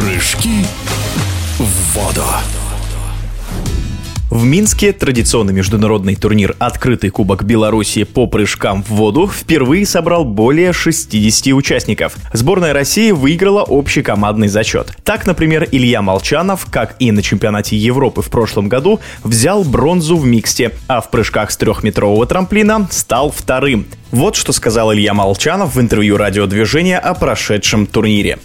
Прыжки в воду. В Минске традиционный международный турнир «Открытый кубок Беларуси» по прыжкам в воду впервые собрал более 60 участников. Сборная России выиграла общий командный зачет. Так, например, Илья Молчанов, как и на чемпионате Европы в прошлом году, взял бронзу в миксте, а в прыжках с трехметрового трамплина стал вторым. Вот что сказал Илья Молчанов в интервью радиодвижения о прошедшем турнире.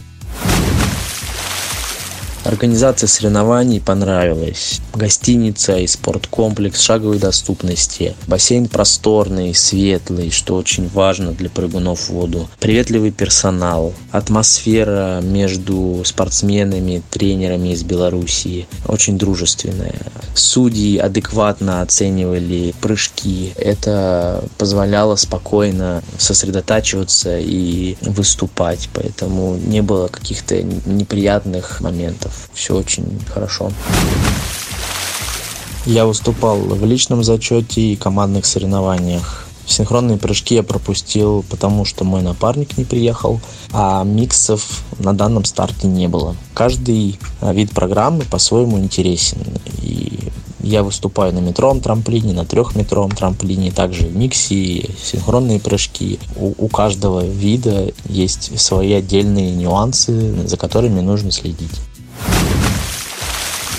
Организация соревнований понравилась. Гостиница и спорткомплекс шаговой доступности. Бассейн просторный, светлый, что очень важно для прыгунов в воду. Приветливый персонал. Атмосфера между спортсменами, тренерами из Белоруссии очень дружественная. Судьи адекватно оценивали прыжки. Это позволяло спокойно сосредотачиваться и выступать. Поэтому не было каких-то неприятных моментов все очень хорошо. Я выступал в личном зачете и командных соревнованиях. Синхронные прыжки я пропустил, потому что мой напарник не приехал, а миксов на данном старте не было. Каждый вид программы по-своему интересен. И я выступаю на метровом трамплине, на трехметровом трамплине, также в миксе, синхронные прыжки. У, у каждого вида есть свои отдельные нюансы, за которыми нужно следить.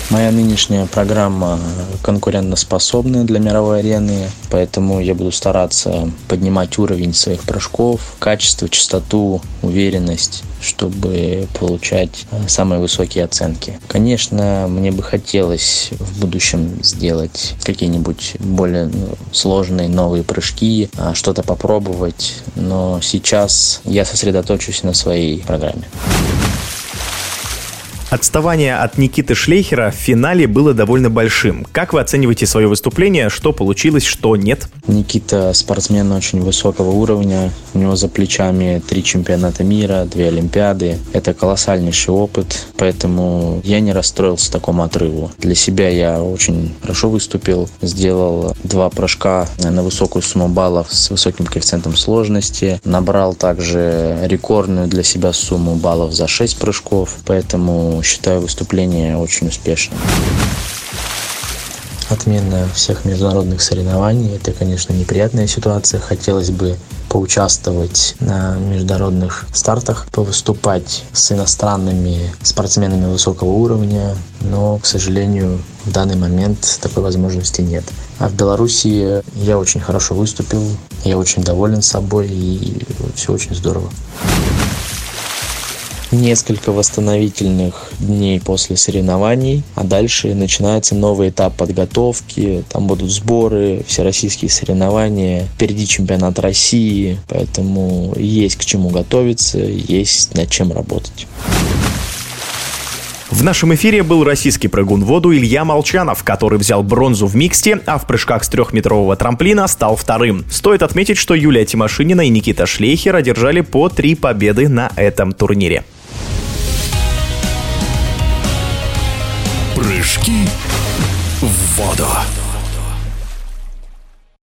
Моя нынешняя программа конкурентоспособная для мировой арены, поэтому я буду стараться поднимать уровень своих прыжков, качество, частоту, уверенность, чтобы получать э, самые высокие оценки. Конечно, мне бы хотелось в будущем сделать какие-нибудь более ну, сложные новые прыжки, а, что-то попробовать, но сейчас я сосредоточусь на своей программе. Отставание от Никиты Шлейхера в финале было довольно большим. Как вы оцениваете свое выступление? Что получилось, что нет? Никита спортсмен очень высокого уровня. У него за плечами три чемпионата мира, две Олимпиады. Это колоссальнейший опыт, поэтому я не расстроился такому отрыву. Для себя я очень хорошо выступил. Сделал два прыжка на высокую сумму баллов с высоким коэффициентом сложности. Набрал также рекордную для себя сумму баллов за 6 прыжков. Считаю выступление очень успешным. Отмена всех международных соревнований – это, конечно, неприятная ситуация. Хотелось бы поучаствовать на международных стартах, повыступать с иностранными спортсменами высокого уровня, но, к сожалению, в данный момент такой возможности нет. А в Беларуси я очень хорошо выступил, я очень доволен собой и все очень здорово несколько восстановительных дней после соревнований, а дальше начинается новый этап подготовки, там будут сборы, всероссийские соревнования, впереди чемпионат России, поэтому есть к чему готовиться, есть над чем работать. В нашем эфире был российский прыгун в воду Илья Молчанов, который взял бронзу в миксте, а в прыжках с трехметрового трамплина стал вторым. Стоит отметить, что Юлия Тимошинина и Никита Шлейхер одержали по три победы на этом турнире. Прыжки в воду.